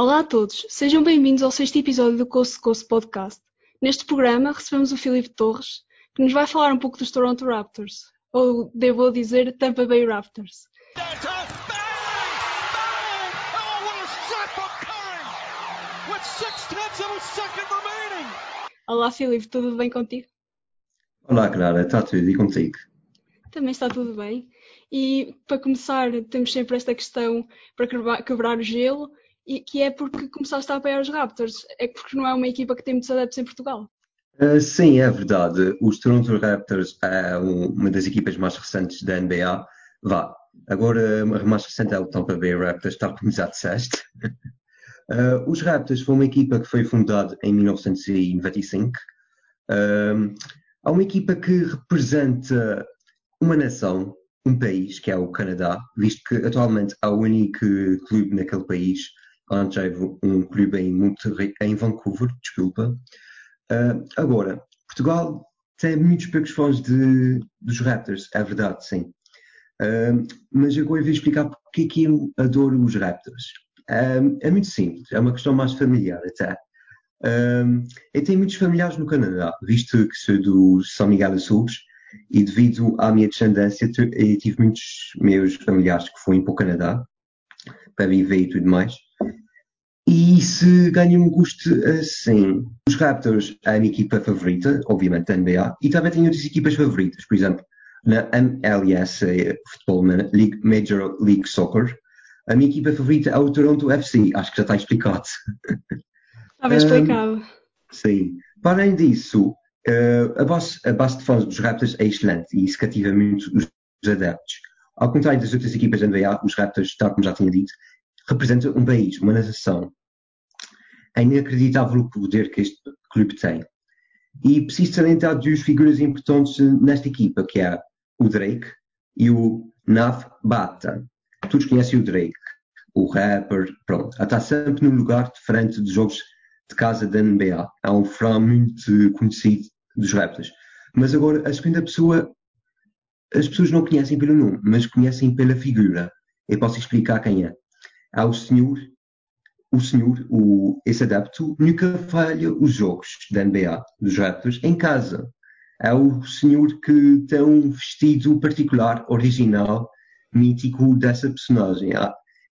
Olá a todos, sejam bem-vindos ao sexto episódio do Coast to Coast Podcast. Neste programa recebemos o Filipe Torres, que nos vai falar um pouco dos Toronto Raptors, ou devo dizer Tampa Bay Raptors. Olá Filipe, tudo bem contigo? Olá Clara, está tudo e contigo? Também está tudo bem. E para começar, temos sempre esta questão para quebrar o gelo, e que é porque começaste a apoiar os Raptors. É porque não é uma equipa que tem muitos adeptos em Portugal. Uh, sim, é verdade. Os Toronto Raptors é uma das equipas mais recentes da NBA. Vá, agora a mais recente é o Tampa Bay Raptors, tal como já disseste. Uh, os Raptors foi uma equipa que foi fundada em 1995. Uh, há uma equipa que representa uma nação, um país, que é o Canadá, visto que atualmente há o único clube naquele país. Antes houve um clube em, Monterrey, em Vancouver, desculpa. Uh, agora, Portugal tem muitos poucos fãs de, dos Raptors, é verdade, sim. Uh, mas agora eu vou explicar porque é que eu adoro os Raptors. Uh, é muito simples, é uma questão mais familiar até. eu tenho muitos familiares no Canadá, visto que sou do São Miguel Açores e devido à minha descendência tive muitos meus familiares que foram para o Canadá para viver e tudo mais. E se ganha um gosto assim. Os Raptors é a minha equipa favorita, obviamente, da NBA, e também tenho outras equipas favoritas, por exemplo, na MLS, Football Major League Soccer, a minha equipa favorita é o Toronto FC, acho que já está explicado. Está bem explicado. Um, sim. Para além disso, uh, a, base, a base de fãs dos Raptors é excelente e isso cativa muito os adeptos. Ao contrário das outras equipas da NBA, os Raptors, tal como já tinha dito, representam um país, uma nação. É inacreditável o poder que este clube tem. E preciso salientar duas figuras importantes nesta equipa, que é o Drake e o Nav Bata. Todos conhecem o Drake, o rapper, pronto. Está sempre num lugar diferente dos jogos de casa da NBA. É um fã muito conhecido dos rappers. Mas agora, a segunda pessoa, as pessoas não conhecem pelo nome, mas conhecem pela figura. Eu posso explicar quem é. Há o senhor o senhor, o, esse adepto, nunca falha os jogos da NBA, dos Raptors, em casa. É o senhor que tem um vestido particular, original, mítico dessa personagem,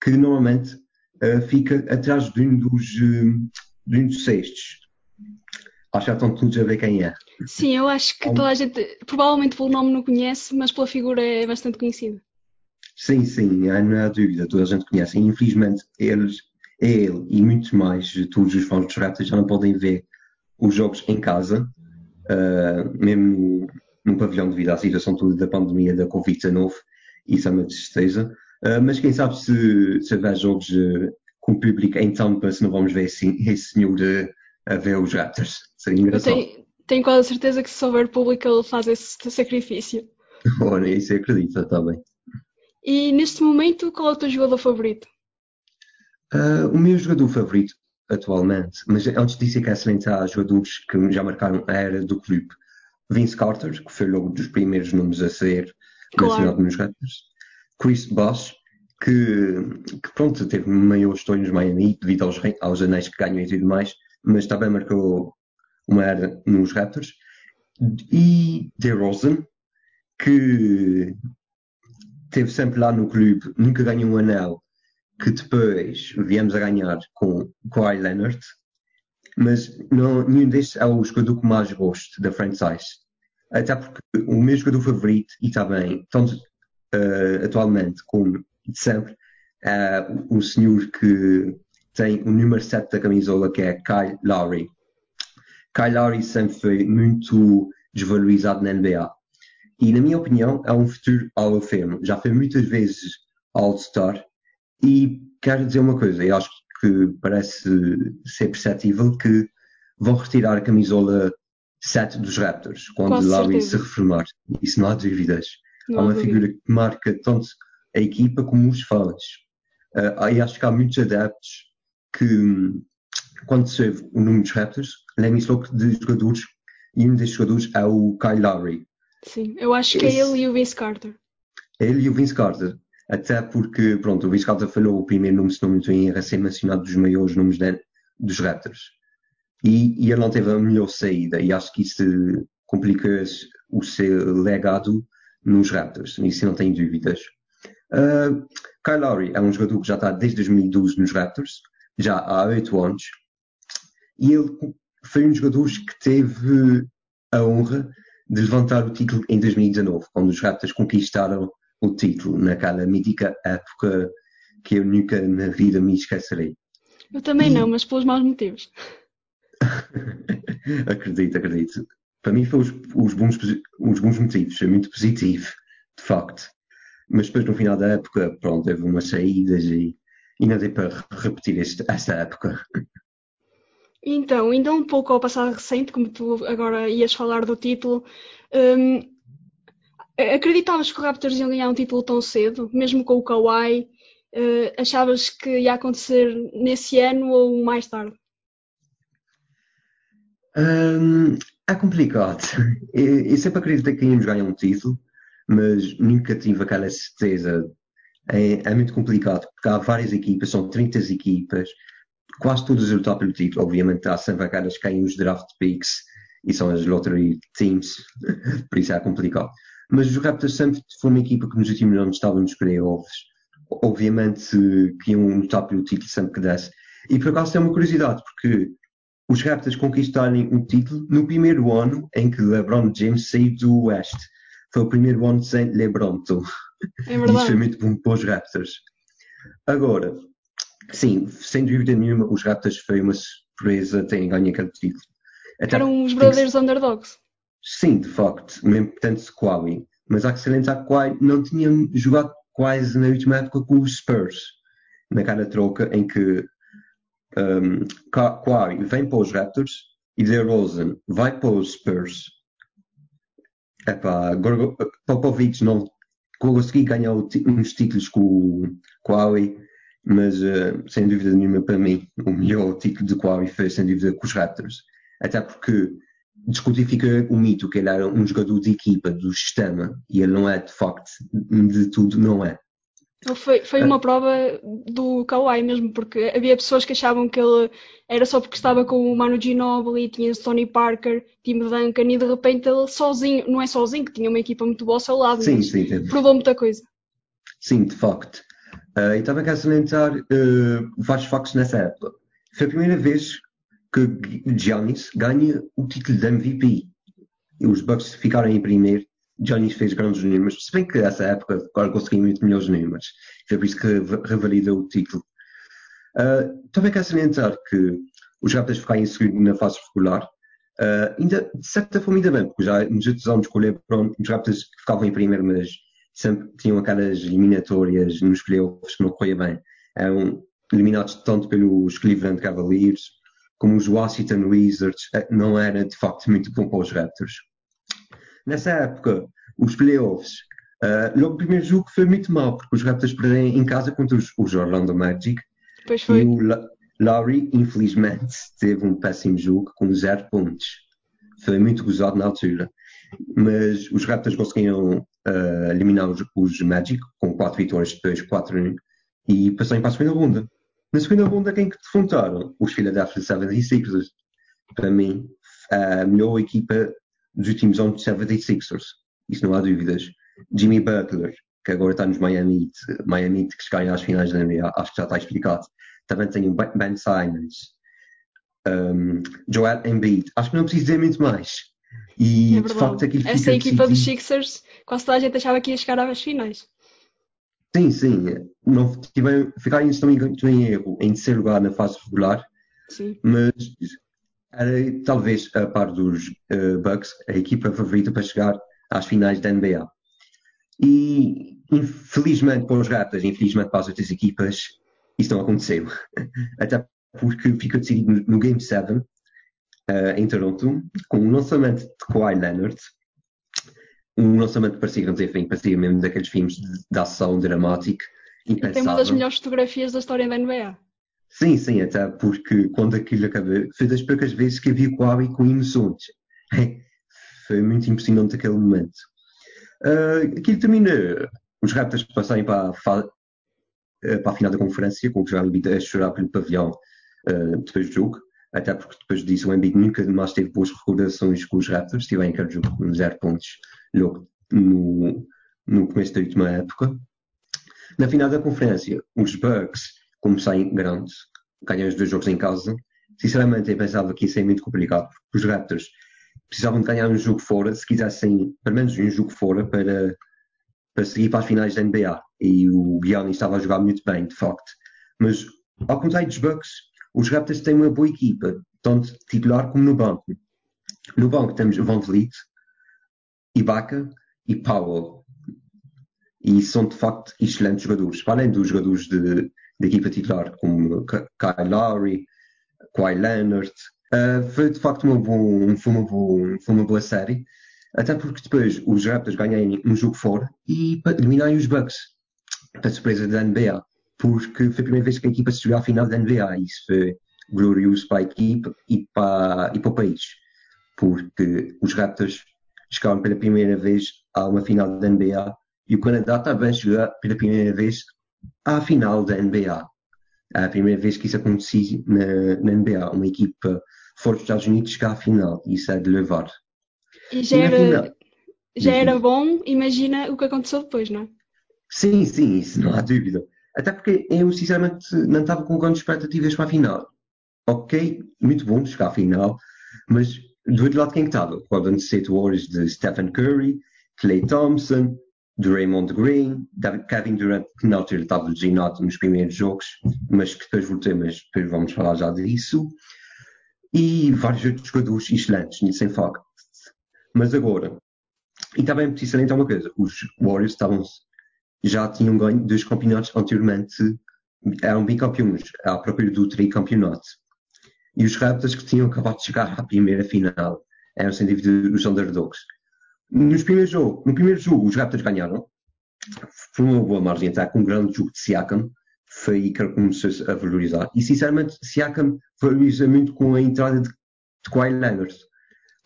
que normalmente uh, fica atrás de um dos, uh, de um dos cestos. Acho que já estão todos a ver quem é. Sim, eu acho que toda a gente, provavelmente pelo nome não conhece, mas pela figura é bastante conhecido. Sim, sim, não há dúvida, toda a gente conhece. Infelizmente, eles ele e muitos mais, todos os fãs dos Raptors já não podem ver os jogos em casa, uh, mesmo no, pavilhão devido à situação toda da pandemia da Covid-19, isso é uma tristeza. Uh, mas quem sabe se, se houver jogos uh, com o público em Tampa, se não vamos ver esse, esse senhor a ver os Raptors. Seria engraçado. Tenho, tenho quase certeza que se houver público ele faz esse sacrifício. Ora, isso acredito, está bem. E neste momento, qual é o teu jogador favorito? Uh, o meu jogador favorito atualmente, mas antes disso eu quero salientar jogadores que já marcaram a era do clube. Vince Carter, que foi logo dos primeiros nomes a ser claro. mencionado nos Raptors. Chris Bosh, que, que, pronto, teve maior história nos Miami devido aos, aos anéis que ganhou e tudo mais, mas também marcou uma era nos Raptors. E DeRozan, que teve sempre lá no clube, nunca ganhou um anel, que depois viemos a ganhar com Kawhi Leonard, mas não, nenhum destes é o jogador que mais gosto da franchise. Até porque o meu jogador favorito, e também, tanto uh, atualmente como de sempre, é o senhor que tem o número 7 da camisola, que é Kyle Lowry. Kyle Lowry sempre foi muito desvalorizado na NBA. E, na minha opinião, é um futuro Hall of Fame. Já foi muitas vezes All-Star e quero dizer uma coisa, eu acho que parece ser perceptível que vão retirar a camisola 7 dos Raptors quando Lowry se reformar. Isso não há dúvidas. Não há uma dúvida. figura que marca tanto a equipa como os fãs. Uh, e acho que há muitos adeptos que, quando se vê o número dos Raptors, lembram-se logo de jogadores e um desses jogadores é o Kyle Lowry. Sim, eu acho que é Esse, é ele e o Vince Carter. Ele e o Vince Carter. Até porque, pronto, o Vince Carter falhou o primeiro número, se não me estou em erro, a ser mencionado dos maiores números de, dos Raptors. E, e ele não teve a melhor saída, e acho que isso complica o seu legado nos Raptors, isso não tenho dúvidas. Uh, Kyle Lowry é um jogador que já está desde 2012 nos Raptors, já há oito anos, e ele foi um dos jogadores que teve a honra de levantar o título em 2019, quando os Raptors conquistaram o título, naquela mítica época que eu nunca na vida me esquecerei. Eu também e... não, mas pelos maus motivos. acredito, acredito. Para mim foi os, os, bons, os bons motivos, foi muito positivo, de facto. Mas depois no final da época, pronto, teve umas saídas e, não dei para repetir este, esta época. Então, ainda um pouco ao passado recente, como tu agora ias falar do título, um, acreditavas que o Raptors iam ganhar um título tão cedo, mesmo com o Kawhi? Uh, achavas que ia acontecer nesse ano ou mais tarde? Um, é complicado. Eu, eu sempre acreditei que íamos ganhar um título, mas nunca tive aquela certeza. É, é, muito complicado, porque há várias equipas, são 30 equipas, quase a lutar pelo título. Obviamente há sempre aquelas que caem os draft picks e são as lottery teams, por isso é complicado. Mas os Raptors sempre foi uma equipa que nos últimos anos estavam nos playoffs. Obviamente que iam lutar pelo título sempre que desse. E por acaso tem uma curiosidade, porque os Raptors conquistarem um título no primeiro ano em que LeBron James saiu do West. Foi o primeiro ano sem LeBron. Então, é verdade. Isso foi muito bom para os Raptors. Agora, sim, sem dúvida nenhuma, os Raptors foi uma surpresa terem ganho aquele título. Até Eram os que... underdogs. Sim, de facto, mesmo tanto de Kawhi. Mas há que salientar que Kawhi não tinha jogado quase na última época com os Spurs. Naquela troca em que um, Kawhi vem para os Raptors e DeRozan vai para os Spurs. Epá, Popovich não consegui ganhar uns títulos com o Kawhi, mas uh, sem dúvida nenhuma para mim o melhor título de Kawhi foi sem dúvida com os Raptors. Até porque descodifica o mito que ele era um jogador de equipa, do sistema, e ele não é de facto, de tudo não é. Foi, foi uma prova do Kawhi mesmo, porque havia pessoas que achavam que ele era só porque estava com o Manu Ginobili, tinha Tony Parker, Tim Duncan, e de repente ele sozinho, não é sozinho, que tinha uma equipa muito boa ao seu lado, sim, sim, provou muita coisa. Sim, de facto. Uh, e também quero salientar uh, vários factos nessa época. Foi a primeira vez que Giannis ganha o título de MVP. E os Bucks ficaram em primeiro Johnny fez grandes números, se bem que nessa época agora consegui muito melhores números. Foi por isso que revalida o título. Uh, também quero salientar que os Raptors ficaram em segundo na fase regular. Uh, ainda, de certa forma, ainda bem, porque já nos outros anos com o LeBron, os Raptors ficavam em primeiro, mas sempre tinham aquelas eliminatórias nos playoffs que não corria bem. Eram eliminados tanto pelos Cleveland Cavaliers como os Washington Wizards. Uh, não era, de facto, muito bom para os Raptors. Nessa época, os playoffs, uh, logo o primeiro jogo foi muito mal, porque os Raptors perderam em casa contra os, os Orlando Magic. Pois foi. E o La Lowry, infelizmente, teve um péssimo jogo com zero pontos. Foi muito gozado na altura. Mas os Raptors conseguiram uh, eliminar os, os, Magic com quatro vitórias, depois 4 e passaram para a segunda ronda. Na segunda ronda, quem que defrontaram? Os Philadelphia 76ers. Para mim, a melhor equipa dos últimos anos 76ers, isso não há dúvidas. Jimmy Butler, que agora está nos Miami Heat, Miami Heat que ganha às finais da NBA, acho que já está explicado. Também tem o Ben Simons, um, Joel Embiid, acho que não preciso dizer muito mais. E é de facto aquilo Essa equipa dos Sixers, quase toda a gente achava que ia chegar às finais. Sim, sim. Não, ficaram, se não me engano, em erro em terceiro lugar na fase regular, sim. mas era talvez a par dos uh, Bucks a equipa favorita para chegar às finais da NBA. E infelizmente para os Raptors, infelizmente para as outras equipas, isso não aconteceu. Até porque ficou decidido no, no Game 7 uh, eh, em Toronto, com o lançamento de Kawhi Leonard, um lançamento que parecia, não enfim, parecia mesmo daqueles filmes de, de ação dramático. Tem uma das melhores fotografias da história da NBA. Sim, sim, até porque quando aquilo acabou, foi das poucas vezes que havia Kawhi com emoções. foi muito impressionante aquele momento. Uh, aquilo termina os Raptors passarem para a, eh, para a final da conferência, com o Joel Embiid a chorar pelo pavilhão uh, depois do jogo, até porque depois disso o Embiid nunca mais teve boas recordações com os Raptors, tive aquele jogo com zero pontos logo no, no começo da última época. Na final da conferência, os Bucks, como saem grandes, ganham os dois jogos em casa. Sinceramente, eu pensava que isso é muito complicado, porque os Raptors precisavam de ganhar um jogo fora, se quisessem pelo menos um jogo fora para, para seguir para as finais da NBA e o Giannis estava a jogar muito bem, de facto. Mas, ao contrário dos Bucks, os Raptors têm uma boa equipa, tanto titular como no banco. No banco temos Van Vliet, Ibaka e Powell. E são, de facto, excelentes jogadores. Para além dos jogadores de, de equipa titular, como Kyle Lowry, Kawhi Leonard, uh, foi, de facto, uma, boa, foi, uma boa, foi uma boa série. Até porque depois os Raptors ganhem um jogo fora e eliminarem os Bucks da surpresa da NBA, porque foi a primeira vez que a equipa se jogou à final da NBA. Isso foi glorioso para a equipa e para, e para o país, porque os Raptors chegaram pela primeira vez a uma final da NBA e o Canadá também chegou pela primeira vez à final da NBA. É a primeira vez que isso acontecia na, na NBA, uma equipa fora dos Estados Unidos chegar à final. Isso é de levar. E já, era, já era bom, imagina o que aconteceu depois, não é? Sim, sim, isso não há dúvida. Até porque eu, sinceramente, não estava com grandes expectativas para a final. Ok, muito bom chegar à final, mas do outro lado, quem é estava? Golden State Warriors de Stephen Curry, Clay Thompson, de Raymond Green, Kevin Durant, que na altura estava lesionado nos primeiros jogos, mas que depois voltei, mas depois vamos falar já disso. E vários outros jogadores excelentes, sem facto. Mas agora, e também preciso salientar uma coisa: os Warriors estavam já tinham ganho dois campeonatos anteriormente, eram bicampeões, à procura do tricampeonato. E os Raptors que tinham acabado de chegar à primeira final eram sem dúvida os underdogs. Nos primeiros jogo, no primeiro jogo os Raptors ganharam, foi uma boa margem até com um grande jogo de Siakam, foi aí que começou a valorizar. E sinceramente, Siakam valoriza muito com a entrada de, de Kawhi Leonard.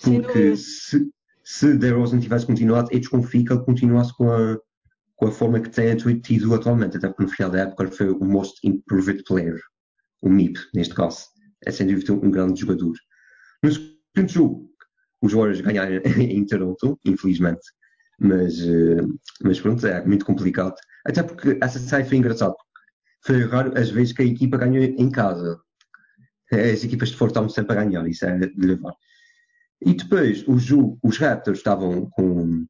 Porque se, se DeRozan tivesse continuado, eu desconfio que ele continuasse com a, com a forma que tem tido atualmente, até porque no final da época foi o Most Improved Player, o MIP, neste caso. É sem dúvida um grande jogador. No segundo jogo, os Warriors ganharam em Toronto, infelizmente, mas, eh, mas pronto, é muito complicado. Até porque essa série foi engraçada. Foi raro as vezes que a equipa ganhou em casa. As equipas de fora estavam sempre a ganhar, isso é de levar. E depois, o jogo, os Raptors estavam com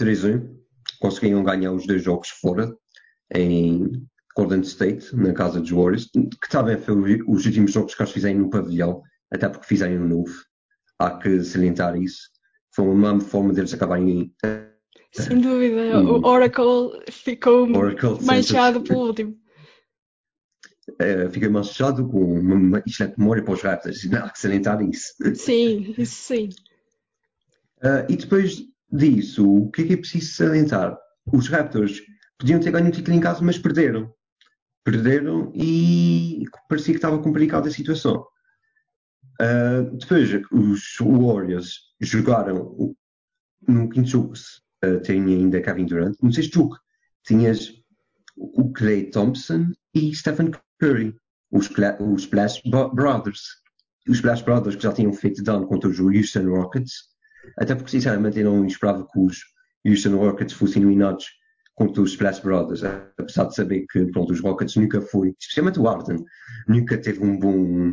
3-1 conseguiram ganhar os dois jogos fora, em Golden State, na casa dos Warriors, que também foi os últimos jogos que eles fizeram no pavilhão, até porque fizeram um novo. Há que salientar isso. Foi uma forma deles acabarem. Sem dúvida, o Oracle ficou Oracle manchado pelo último. Uh, fiquei manchado com uma excelente memória para os Raptors, há que salientar isso. Sim, isso sim. Uh, e depois disso, o que é que é preciso salientar? Os Raptors podiam ter ganho o título em casa, mas perderam. Perderam e parecia que estava complicada a situação. Uh, depois, os Warriors jogaram no quinto jogo, uh, ainda Kevin Durant. No sexto jogo, tinhas o Clay Thompson e Stephen Curry, os, os Splash Brothers. Os Splash Brothers que já tinham feito dano contra os Houston Rockets até porque, sinceramente, eu não esperava que os Houston Rockets fossem eliminados contra os Splash Brothers, apesar de saber que pronto, os Rockets nunca foi, especialmente o Arden, nunca teve um bom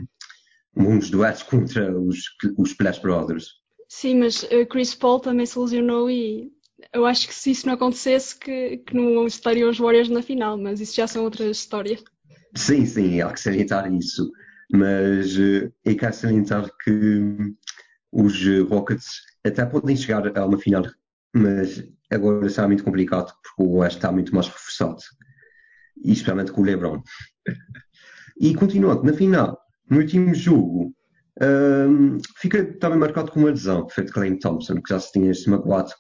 uns duetos contra os, os Splash Brothers. Sim, mas uh, Chris Paul também se lesionou e eu acho que se isso não acontecesse que, que não estariam os Warriors na final, mas isso já são outras histórias. Sim, sim, há que salientar isso. Mas uh, é que há que salientar que os Rockets até podem chegar a uma final, mas agora será muito complicado porque o Oeste está muito mais reforçado, e especialmente com o LeBron. E continuando, na final, no último jogo, um, fica também marcado com uma lesão que foi de Clay Thompson, que já se tinha se magoado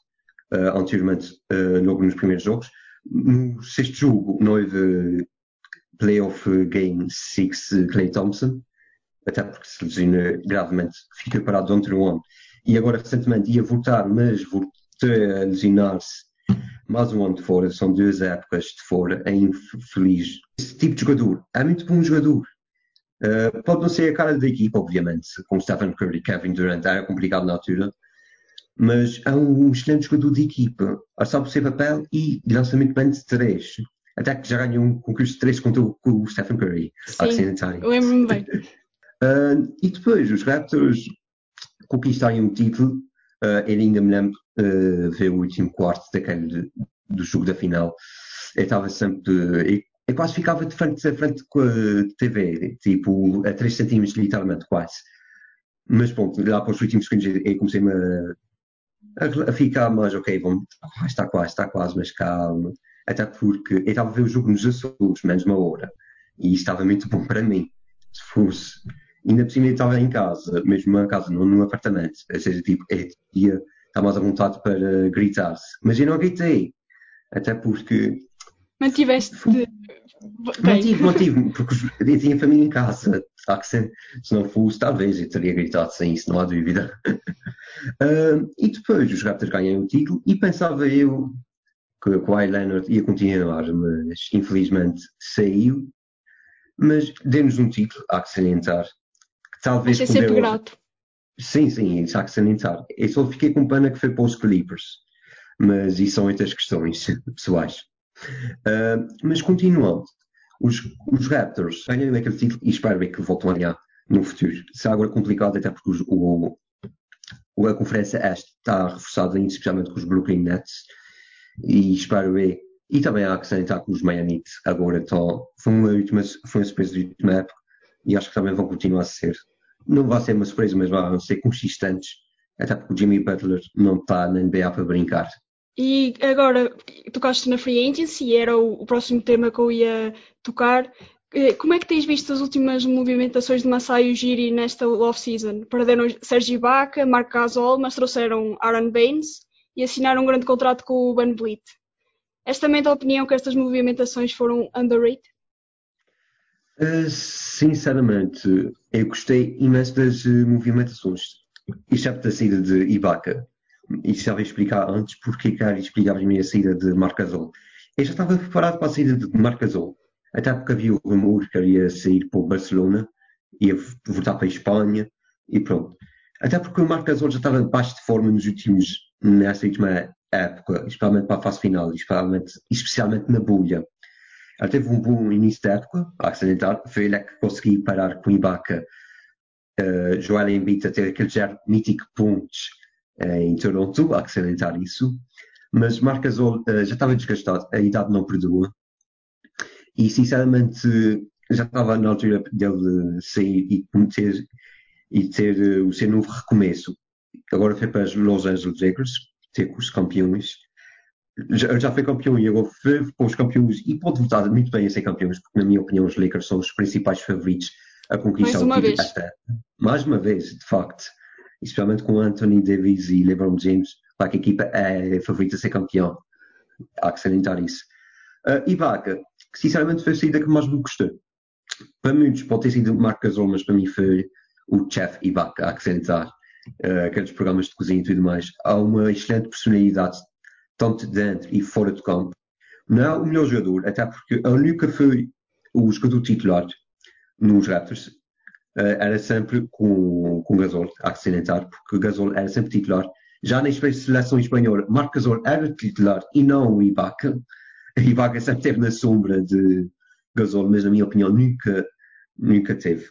uh, anteriormente, uh, logo nos primeiros jogos. No sexto jogo, não houve playoff game 6 Clay Thompson, até porque se lesiona gravemente, fica parado durante um ano e agora recentemente ia votar, mas voltou a lesionar-se mais um ano de fora, são duas épocas de fora, é infeliz. Esse tipo de jogador é muito bom jogador. Uh, pode não ser a cara da equipa, obviamente, com Stephen Curry, Kevin Durant, era complicado na altura, mas é um excelente jogador de equipa, sabe o seu papel e lançamento bem de três. Até que já ganhou um concurso de três contra o, com o Stephen Curry. Sim, lembro-me bem. Uh, e depois, os Raptors conquistarem um título, uh, ele ainda me lembro uh, ver o último quarto daquele do jogo da final. Eu estava sempre. Eu quase ficava de frente a frente com a TV, tipo a 3 centímetros, literalmente, quase. Mas pronto, lá para os últimos segundos eu comecei-me a, a, ficar mais, ok, vamos, está quase, está quase, mas calma. Até porque eu estava a ver o jogo nos Açores, menos uma hora, e estava muito bom para mim. Se fosse, ainda por cima eu estava em casa, mesmo em casa, não num apartamento, ou seja, tipo, eu ia estar mais à vontade para gritar-se. Mas eu não gritei, até porque. Mantiveste. Mantive, mantive, porque eu tinha família em casa, se, se não fosse, talvez eu teria gritado sem isso, não há dúvida. uh, e depois os Raptors ganham o título e pensava eu que o Kawhi Leonard ia continuar, mas infelizmente saiu. Mas deu-nos um título, há que salientar. Talvez Achei sempre grato. Sim, sim, isso há que salientar. Eu só fiquei com pena que foi para os Clippers. Mas isso são outras questões pessoais. Uh, mas continuando, os, os Raptors ganham aquele título e espero ver que voltam a ganhar no futuro. Será agora complicado, até porque os, o, o, a Conferência Este está reforçada, especialmente com os Brooklyn Nets, e espero ver. E também há que salientar que os Miami agora estão. Foi uma, última, foi uma surpresa de última época e acho que também vão continuar a ser. Não vai ser uma surpresa, mas vão ser consistentes, até porque o Jimmy Butler não está na NBA para brincar. E agora, tocaste na Free Agency, era o, próximo tema que eu ia tocar. Eh, como é que tens visto as últimas movimentações de Masai Ujiri nesta off-season? Perderam Sergi Ibaka, Marc Gasol, mas trouxeram Aaron Baines e assinaram um grande contrato com o Van Vliet. És também da opinião que estas movimentações foram underrated? Uh, sinceramente, eu gostei imenso das uh, movimentações. Exceto da saída de Ibaka. Isso já veio explicar antes porque quero explicar primeiro a saída de Marcasol. Eu já estava preparado para a saída de Marcasol. Até porque havia o rumor que ele ia sair para o Barcelona, ia voltar para a Espanha e pronto. Até porque o Marc Gasol já estava baixo de forma nos últimos, nessa última época, especialmente para a fase final, especialmente, especialmente na bolha. Ele teve um bom início da época, a salientar, foi ele que conseguiu parar com o Ibaka, uh, Joel Embiid a ter aquele já mítico pontos uh, em Toronto, salientar isso. Mas Marc Gasol uh, já estava desgastado, a idade não perdoa. E sinceramente já estava na altura dele sair e cometer e ter o seu novo recomeço. Agora foi para os Los Angeles Lakers, ter com os campeões. Já, já foi campeão e agora foi para os campeões e pode votar muito bem a ser campeões, porque na minha opinião os Lakers são os principais favoritos a conquistar Mais o título esta. Mais uma vez, de facto. Especialmente com Anthony Davis e LeBron James, que a equipa é favorita a ser campeão. Há que salientar isso. Uh, Ibaka, que sinceramente foi a saída que mais me gostou. Para muitos pode ter sido Marc Gasol, mas para mim foi o chef Ibaka a acrescentar uh, aqueles programas de cozinha e tudo mais. Há uma excelente personalidade, tanto dentro e fora do campo. Não é o melhor jogador, até porque ele nunca foi o jogador titular nos Raptors. Uh, era sempre com, com Gasol a acrescentar, porque Gasol era sempre titular. Já na seleção espanhola, Marc Gasol era titular e não o Ibaka. Ibaka sempre esteve na sombra de Gasol, mas na minha opinião nunca, nunca teve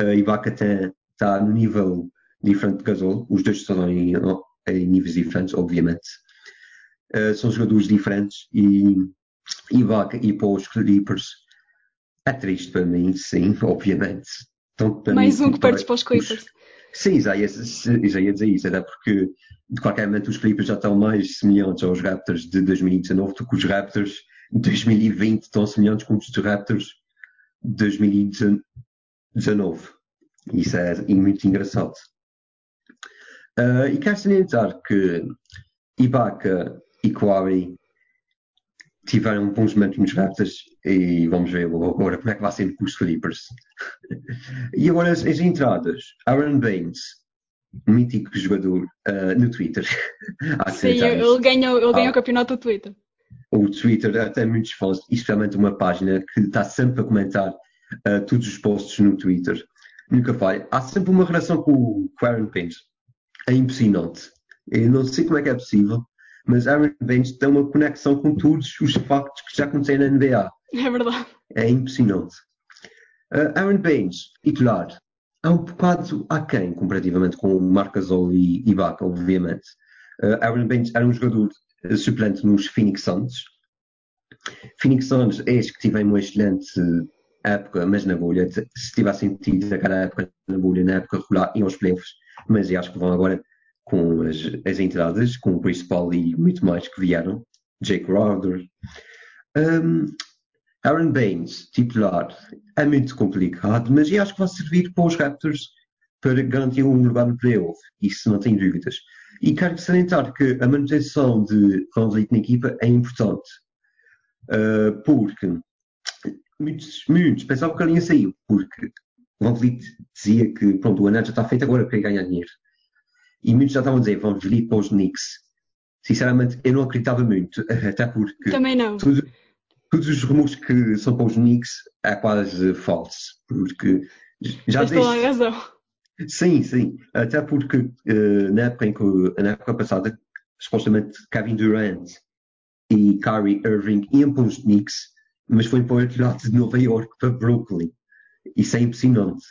a Ibaka está no nível diferente de Gasol, os dois estão em, em níveis diferentes, obviamente. Uh, são jogadores diferentes e Ibaka e para os Clippers é triste para mim, sim, obviamente. Mais um que perdes para os Clippers. Sim, já ia, já ia dizer isso, até porque de qualquer momento os Clippers já estão mais semelhantes aos Raptors de 2019 do que os Raptors de 2020 estão semelhantes com os Raptors de 2019. 19. Isso é muito engraçado. Uh, e quero salientar que Ibaka e Kawhi tiveram bons momentos nos Raptors e vamos ver agora como é que vai ser com os Clippers. e agora as, as, entradas. Aaron Baines um mítico jogador uh, no Twitter. Sim, ele ganhou, ele ganhou ah, o campeonato do Twitter. O Twitter tem muitos fãs, especialmente uma página que está sempre a comentar uh, todos os posts no Twitter. Nunca falha. Há sempre uma relação com, o Aaron Page. É impressionante. Eu não sei como é que é possível, mas Aaron Baines tem uma conexão com todos os factos que já aconteceram na NBA. É verdade. É impressionante. Uh, Aaron Baines, titular, é um bocado aquém comparativamente com Marc Gasol e Ibaka, obviamente. Uh, Aaron Baines era um jogador suplente nos Phoenix Suns. Phoenix Suns, eis que tive uma excelente época, mas na bolha, se tivessem tido aquela época na bolha, na época regular, iam aos playoffs, mas eu acho que vão agora com as, as entradas, com o Chris Paul e muito mais que vieram, Jake Crowder. Um, Aaron Baines, titular, é muito complicado, mas eu acho que vai servir para os Raptors para garantir um lugar no playoff, isso não tem dúvidas. E quero salientar que a manutenção de Vliet na equipa é importante, uh, porque muitos, muitos pensavam que a linha saiu, porque Vliet dizia que pronto, o anel já está feito agora para ganhar dinheiro. E muitos já estavam a dizer, vamos vir para os Knicks. Sinceramente, eu não acreditava muito, até porque. Também não. Tudo, todos os rumores que são para os Knicks é quase falso, porque já Tens toda a razão. Sim, sim. Até porque uh, na, época em que, na época passada, supostamente Kevin Durant e Kyrie Irving iam para os Knicks, mas foi para o outro lado de Nova York, para Brooklyn. Isso é impressionante.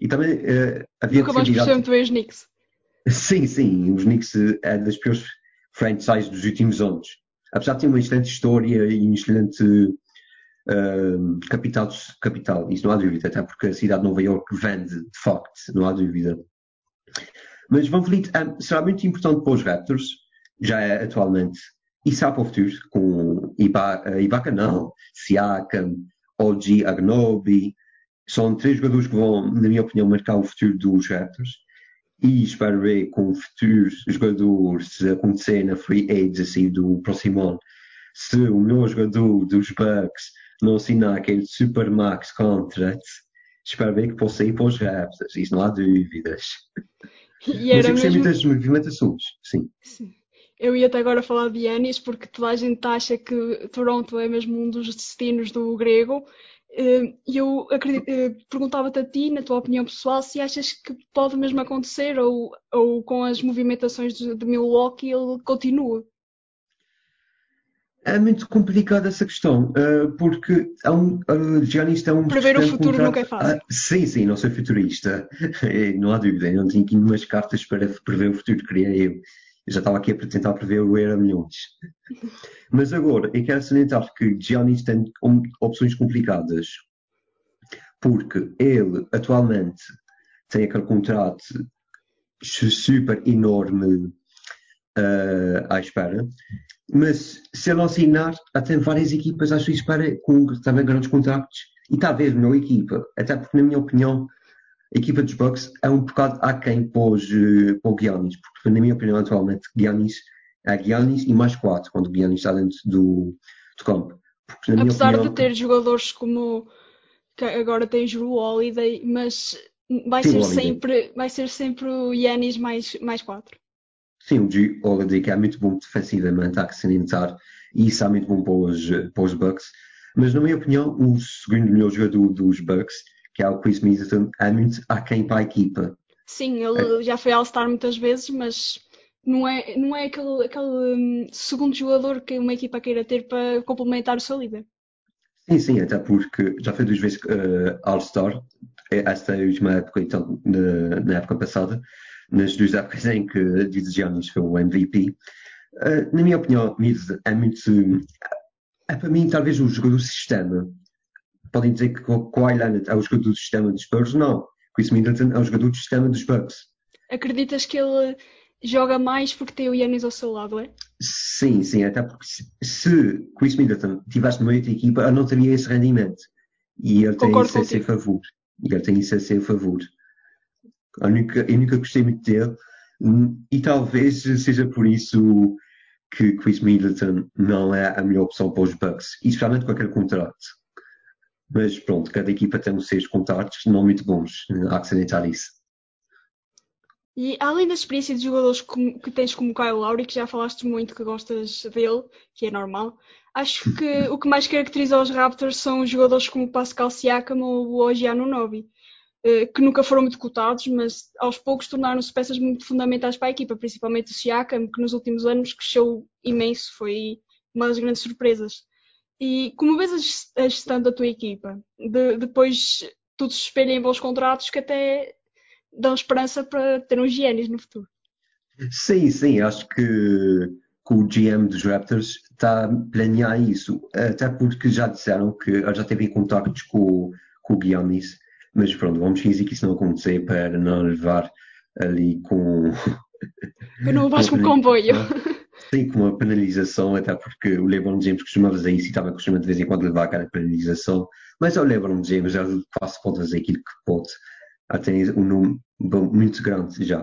E também uh, havia Nunca mais percebemos os Knicks. Sim, sim, os Knicks é das piores franchises dos últimos anos. Apesar de ter uma excelente história e um excelente uh, capital, capital, isso não há dúvida, até porque a cidade de Nova York vende, de facto, não há dúvida. Mas Van Vliet um, será muito importante para os Raptors, já é atualmente, e será para o futuro, com Ibaka, Ibaka não, Siakam, OG Agnobi, são três jogadores que vão, na minha opinião, marcar o futuro dos Raptors e espero ver com futuros jogadores se acontecer na free agency do próximo ano, se o melhor jogador dos Bucks não assinar aquele super max contract, espero ver que possa ir para os Raptors, isso não há dúvidas. E era Mas eu mesmo... muitas movimentações, sim. sim. Eu ia até agora falar de Yanis porque toda a gente acha que Toronto é mesmo um dos destinos do grego e eu eh, perguntava-te a ti, na tua opinião pessoal, se achas que pode mesmo acontecer ou, ou com as movimentações de, de Milwaukee ele continua. É muito complicada essa questão, eh, porque há um, Giannis tem um. Prever o futuro contrato, nunca é fácil. Ah, sim, sim, não sou futurista, não há dúvida. Não tenho aqui umas cartas para prever o futuro, queria eu. Eu já estava aqui a tentar prever o Era milhões. Mas agora, eu quero salientar que Giannis tem opções complicadas. Porque ele, atualmente, tem aquele contrato super enorme uh, à espera. Mas se ele assinar, tem várias equipas à sua espera com também grandes contratos. E talvez melhor equipa. Até porque, na minha opinião, a equipa dos Bucks é um bocado aquém para, os, eh, para o Giannis, porque na minha opinião atualmente Giannis é Giannis e mais quatro quando o Giannis está dentro do, do campo. Porque, Apesar opinião, de ter jogadores como agora tem o Holiday, mas vai sim, ser sempre vai ser sempre o Giannis mais, mais quatro. Sim, o G. Holiday que é muito bom defensivamente a acrescentar e isso é muito bom para os, para os Bucks. Mas na minha opinião, o segundo melhor jogador dos Bucks que é o Chris Middleton, é muito aquém para a equipa. Sim, ele é. já foi All-Star muitas vezes, mas não é, não é aquele, aquele um, segundo jogador que uma equipa queira ter para complementar o seu líder. Sim, sim, até porque já foi duas vezes uh, All-Star, esta é a última época, então, na, na, época passada, nas duas épocas em que Didi Giannis foi o MVP. Uh, eh, na minha opinião, é muito. É para mim, talvez, o jogador do sistema podem dizer que Kawhi Leonard é o jogador do sistema dos Spurs? Não. Chris Middleton é o jogador do sistema dos Bucks. Acreditas que ele joga mais porque tem o Yannis ao seu lado, é? Sim, sim, até porque se Chris Middleton tivesse numa outra equipa, ele não teria esse rendimento. E ele tem isso a seu favor. E ele tem isso a seu favor. A única, eu nunca gostei muito dele e talvez seja por isso que Chris Middleton não é a melhor opção para os Bucks, especialmente com aquele contrato. Mas pronto, cada equipa tem os seus contactos não muito bons. Há que isso. E além da experiência de jogadores que tens como Kyle Lowry, que já falaste muito que gostas dele, que é normal, acho que o que mais caracteriza os Raptors são os jogadores como Pascal Siakam ou o Oji Anunoby, eh, que nunca foram muito cotados, mas aos poucos tornaram-se peças muito fundamentais para a equipa, principalmente o Siakam, que nos últimos anos cresceu imenso, foi uma das grandes surpresas. E como vês a gestão da tua equipa? De, depois tudo se espelha em bons contratos que até dão esperança para ter uns GNs no futuro. Sim, sim, acho que, o GM dos Raptors está a planear isso, até porque já disseram que já teve contactos com, com o Giannis, mas pronto, vamos fingir que isso não acontecer para não levar ali com. Que não levas com o comboio. Sim, com uma penalização, até porque o LeBron James costuma fazer isso e estava costumando de vez em quando levar aquela penalização, mas é o LeBron James, já quase pode fazer aquilo que pode tem um número muito grande já.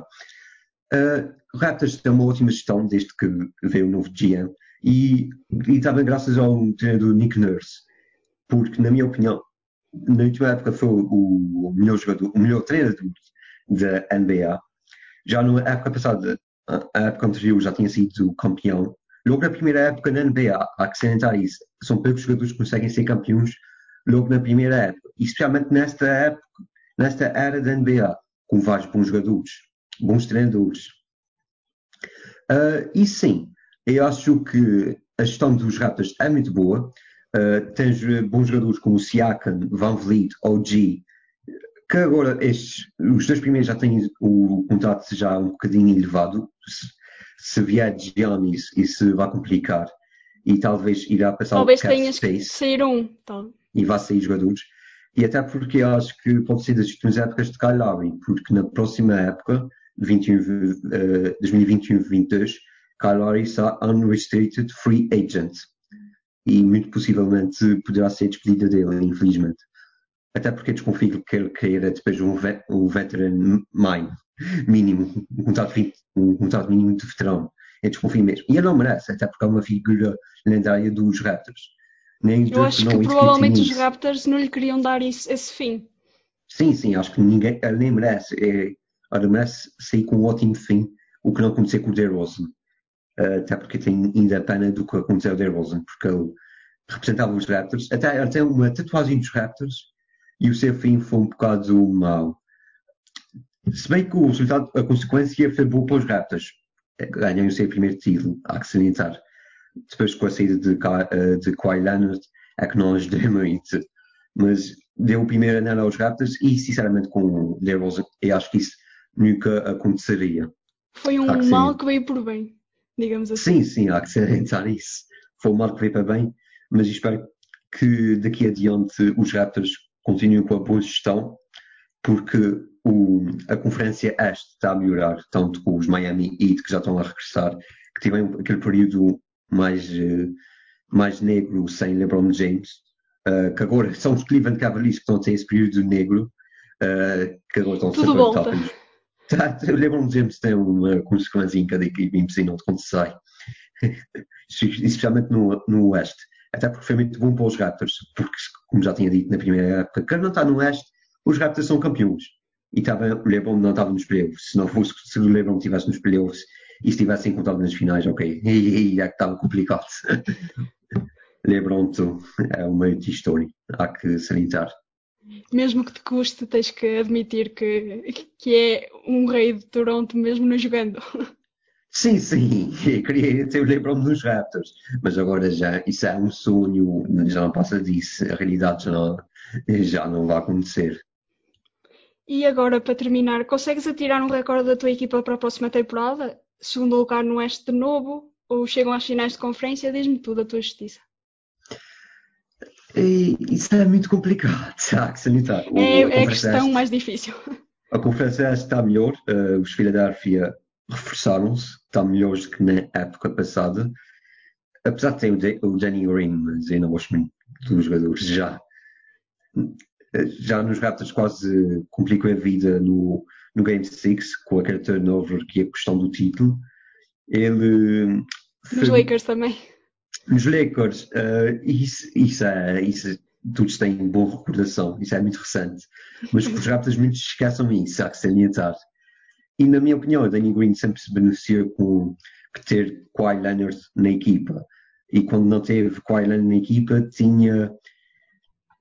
Uh, Raptors tem uma ótima gestão desde que veio o novo GM e, e também graças ao treinador Nick Nurse, porque na minha opinião, na última época foi o melhor jogador, o melhor treinador da NBA. Já na época passada, a época anterior já tinha sido campeão. Logo na primeira época na NBA, há que salientar isso, são poucos jogadores que conseguem ser campeões logo na primeira época, e especialmente nesta época, nesta era da NBA, com vários bons jogadores, bons treinadores. Uh, e sim, eu acho que a gestão dos Raptors é muito boa. Uh, tens bons jogadores como o Siakam, Van Vliet, OG, que agora estes, os dois primeiros já têm o contrato já um bocadinho elevado. Se, se vier de isso vai complicar e talvez irá passar talvez o tenhas space. que sair um. Tal. E vai sair jogadores. E até porque acho que pode ser das últimas épocas de Kyle Lowry, porque na próxima época, 2021-22, Kyle Lowry está unrestricted free agent. E muito possivelmente poderá ser despedida dele, infelizmente. Até porque desconfio que ele queira depois um, vet, um veteran mine, mínimo, um contrato, um contrato mínimo de veterano. Eu desconfio mesmo. E ele não merece, até porque é uma figura lendária dos Raptors. Nem Eu acho que provavelmente os Raptors não lhe queriam dar isso, esse fim. Sim, sim, acho que ninguém, ele nem merece. É, ele merece sair com um ótimo fim, o que não aconteceu com o DeRozan. Uh, até porque tem ainda a pena do que aconteceu ao DeRozan, porque ele representava os Raptors. Até tem uma tatuagem dos Raptors e o seu fim foi um bocado mau. Se bem que o resultado, a consequência foi boa para os Raptors. Ganham o seu primeiro título, há que salientar depois com a saída de, eh, de Kawhi Leonard é que não ajudou muito. Mas deu o primeiro anel aos Raptors e, sinceramente, com o DeRozan, eu acho que isso nunca aconteceria. Foi um que mal que veio por bem, digamos assim. Sim, sim, há que salientar isso. Foi um mal que veio para bem, mas espero que daqui adiante os Raptors continuem com a boa gestão, porque o, a Conferência Este está a melhorar, tanto com os Miami Heat, que já estão a regressar, que tiveram aquele período mais, eh, mais negro sem LeBron James, uh, que agora são os Cleveland Cavaliers que estão a ter esse período negro, uh, que agora estão Tudo volta. Tá, o LeBron James tem uma consequência em cada equipe impressionante quando sai, especialmente no, no Oeste. Até porque foi muito bom para os Raptors, porque, como já tinha dito na primeira época, quando não está no Oeste, os Raptors são campeões. E estava, o LeBron não estava nos playoffs. Se não fosse, se o LeBron estivesse nos playoffs, e se tivesse encontrado nas finais, ok, e é que estava complicado. LeBron é uma história, há que salientar. Mesmo que te custe, tens que admitir que, que é um rei de Toronto mesmo não jogando. Sim, sim, eu queria ter o LeBron nos Raptors, mas agora já isso é um sonho, já não passa disso, a realidade já não, já não vai acontecer. E agora, para terminar, consegues atirar um recorde da tua equipa para a próxima temporada? segundo lugar no Oeste de novo, ou chegam às finais de conferência, diz-me tudo a tua justiça. E, isso é muito complicado, que sanitar. É, é a questão mais difícil. A conferência está melhor, uh, os Philadelphia reforçaram-se, estão melhores que na época passada, apesar de ter o, de, o Danny Green, mas eu não gosto muito dos jogadores já. Já nos Raptors quase complicou a vida no, no Game 6, com aquele turnover que é a questão do título. Ele. Nos Lakers também. Nos Lakers, uh, isso, isso, é, isso todos têm boa recordação, isso é muito recente. Mas os Raptors muitos esqueçam isso, há que salientar. E na minha opinião, a Danny Green sempre se beneficiou com ter Kawhi Leonard na equipa. E quando não teve Kawhi Leonard na equipa, tinha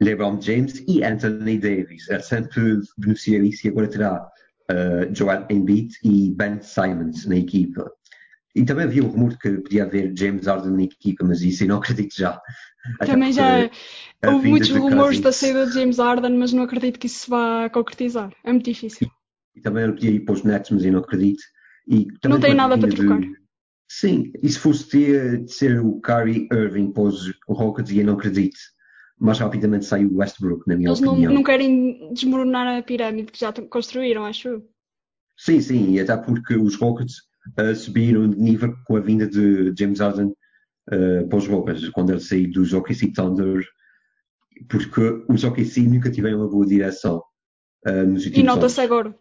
LeBron James e Anthony Davis. Ele sempre beneficiou isso e agora terá uh, Joel Embiid e Ben Simons na equipa. E também havia o rumor que podia haver James Harden na equipa, mas isso eu não acredito já. Também já houve muitos rumores da saída de James Harden, mas não acredito que isso se vá concretizar. É muito difícil. E, também ele podia ir para os Nets, mas eu não acredito. E não tem nada para trocar. De... Sim, e se fosse ter, de ser o Kyrie Irving para os Rockets, eu não acredito. Mais rapidamente sai o Westbrook, na minha Eles opinião. Eles não, não querem desmoronar a pirâmide que já construíram, acho Sim, sim, e até porque os Rockets uh, subiram de nível com a vinda de James Harden uh, para os Rockets, quando ele saiu dos OKC Thunder, porque os OKC nunca tiveram uma boa direção uh, nos últimos E nota-se agora.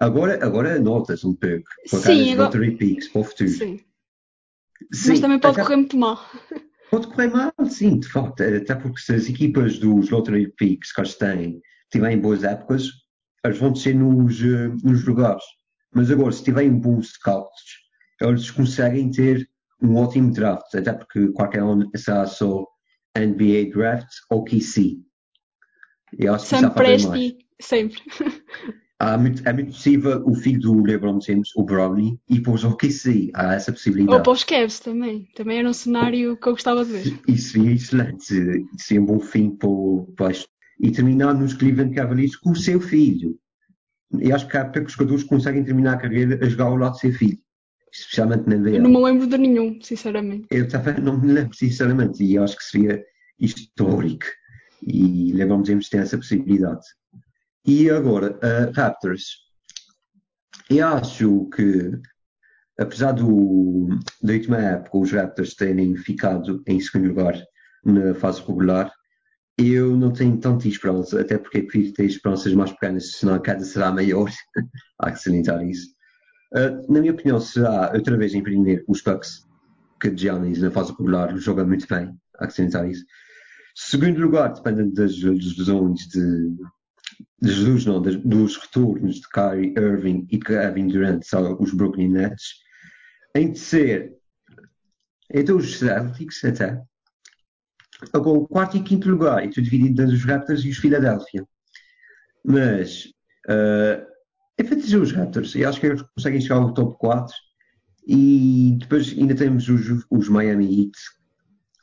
Agora, agora nota-se um pouco, a cara agora... lottery picks para o futuro. Sim. sim. Mas também pode até... correr muito mal. Pode correr mal, sim, de facto. Até porque se as equipas dos lottery picks que eles têm tiverem boas épocas, eles vão descer nos, nos lugares. Mas agora, se tiverem bons scouts, eles conseguem ter um ótimo draft, até porque qualquer um será só NBA draft ou KC. Sam Presti, sempre. Há muito, é muito possível o filho do LeBron James, o Brownie, e para os OKC. Há essa possibilidade. Ou para os Cavs também. Também era um cenário que eu gostava de ver. Isso seria excelente. Seria um bom fim para, para E terminar nos Cleveland Cavaliers com o seu filho. E acho que há poucos jogadores que conseguem terminar a carreira a jogar ao lado do seu filho. Especialmente na NBA. Eu não me lembro de nenhum, sinceramente. Eu também não me lembro, sinceramente. E acho que seria histórico. E LeBron James tem essa possibilidade. E agora, uh, Raptors. Eu acho que, apesar do, da última época, os Raptors terem ficado em segundo lugar na fase regular, eu não tenho tanta esperança, até porque prefiro ter esperanças mais pequenas, senão a queda será maior. Há que salientar isso. Uh, na minha opinião, será outra vez em primeiro os Bucks, que Giannis na fase regular joga muito bem. Há que salientar isso. Segundo lugar, dependendo das lesões de. Das não, das, dos retornos de Kyrie Irving e Kevin Durant, os Brooklyn Nets. Em terceiro, então os Celtics, até. Agora, o quarto e quinto lugar, e tu dividido entre os Raptors e os Philadelphia. Mas uh, é para dizer os Raptors, eu acho que eles conseguem chegar ao top 4 e depois ainda temos os, os Miami Heat.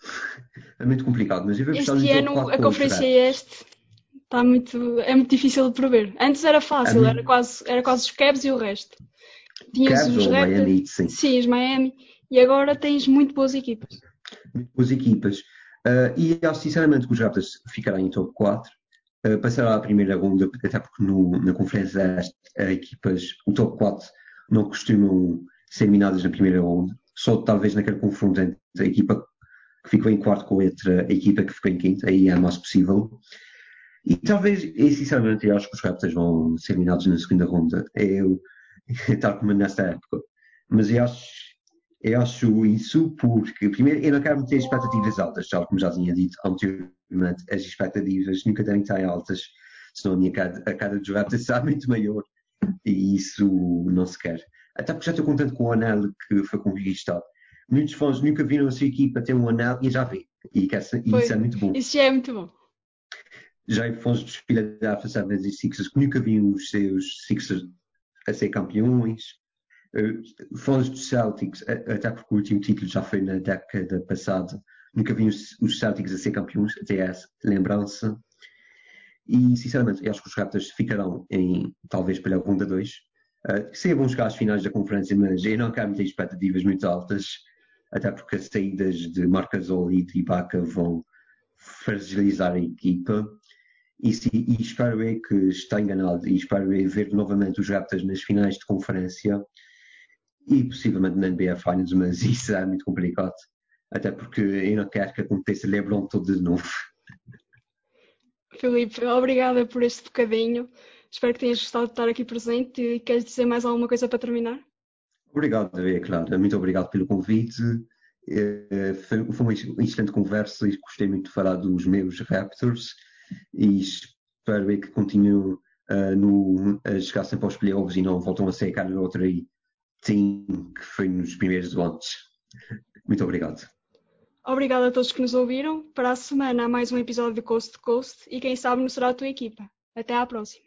É muito complicado, mas eu vejo Este ano a conferência este está muito, é muito difícil de prever. Antes era fácil, é era, quase, era quase os Cavs e o resto. Tinhas Cavs os Raptors, Miami sim. sim, os Miami, e agora tens muito boas equipas. Muito boas equipas. Uh, e acho sinceramente que os Raptors ficarão em top 4. Uh, ah, passará à primeira ronda, até porque no, na conferência das equipas, o top 4 não costumam ser eliminadas na primeira ronda, só talvez naquele confronto entre a equipa que ficou em quarto com a outra equipa que ficou em quinto, aí é mais possível. E talvez, e sinceramente, eu acho que os Raptors vão ser eliminados na segunda ronda, eu, tal como nesta época. Mas eu acho eu acho isso porque, primeiro, eu não quero meter expectativas altas, tal como já tinha dito anteriormente, as expectativas nunca devem estar altas, senão a minha cara, a cara dos Raptors será muito maior e isso não se quer. Até porque já estou contente com o anel que foi conquistado. Muitos fãs nunca viram a sua equipa ter um anel e já vi. E, que essa, isso é muito bom. Isso já é muito bom. Já fãs dos Philadelphia 76ers que nunca viram os seus Sixers a ser campeões eh, fãs dos Celtics, até porque o último título já foi na década passada, nunca vi os, Celtics a ser campeões, até essa lembrança. E, sinceramente, acho que os Raptors ficarão em, talvez, pela ronda 2. Uh, seria bom chegar às finais da conferência, mas eu não quero ter expectativas muito altas, até porque as saídas de Marcasol e de Ibaka vão fragilizar a equipa. E, se, e espero eu que está enganado e espero ver novamente os Raptors nas finais de conferência e possivelmente na NBA Finals, mas isso é muito complicado. Até porque eu não quero que aconteça LeBron todo de novo. Filipe, obrigada por este bocadinho. Espero que tenhas gostado de estar aqui presente e queres dizer mais alguma coisa para terminar? Obrigado, é claro. Muito obrigado pelo convite. É, foi uma excelente conversa e gostei muito de falar dos meus Raptors e espero que continuem uh, no, a chegar sempre aos playoffs e não voltam a ser aquela outra team que foi nos primeiros anos. Muito obrigado. Obrigada a todos que nos ouviram. Para a semana há mais um episódio de Coast to Coast e quem sabe não será a tua equipa. Até à próxima.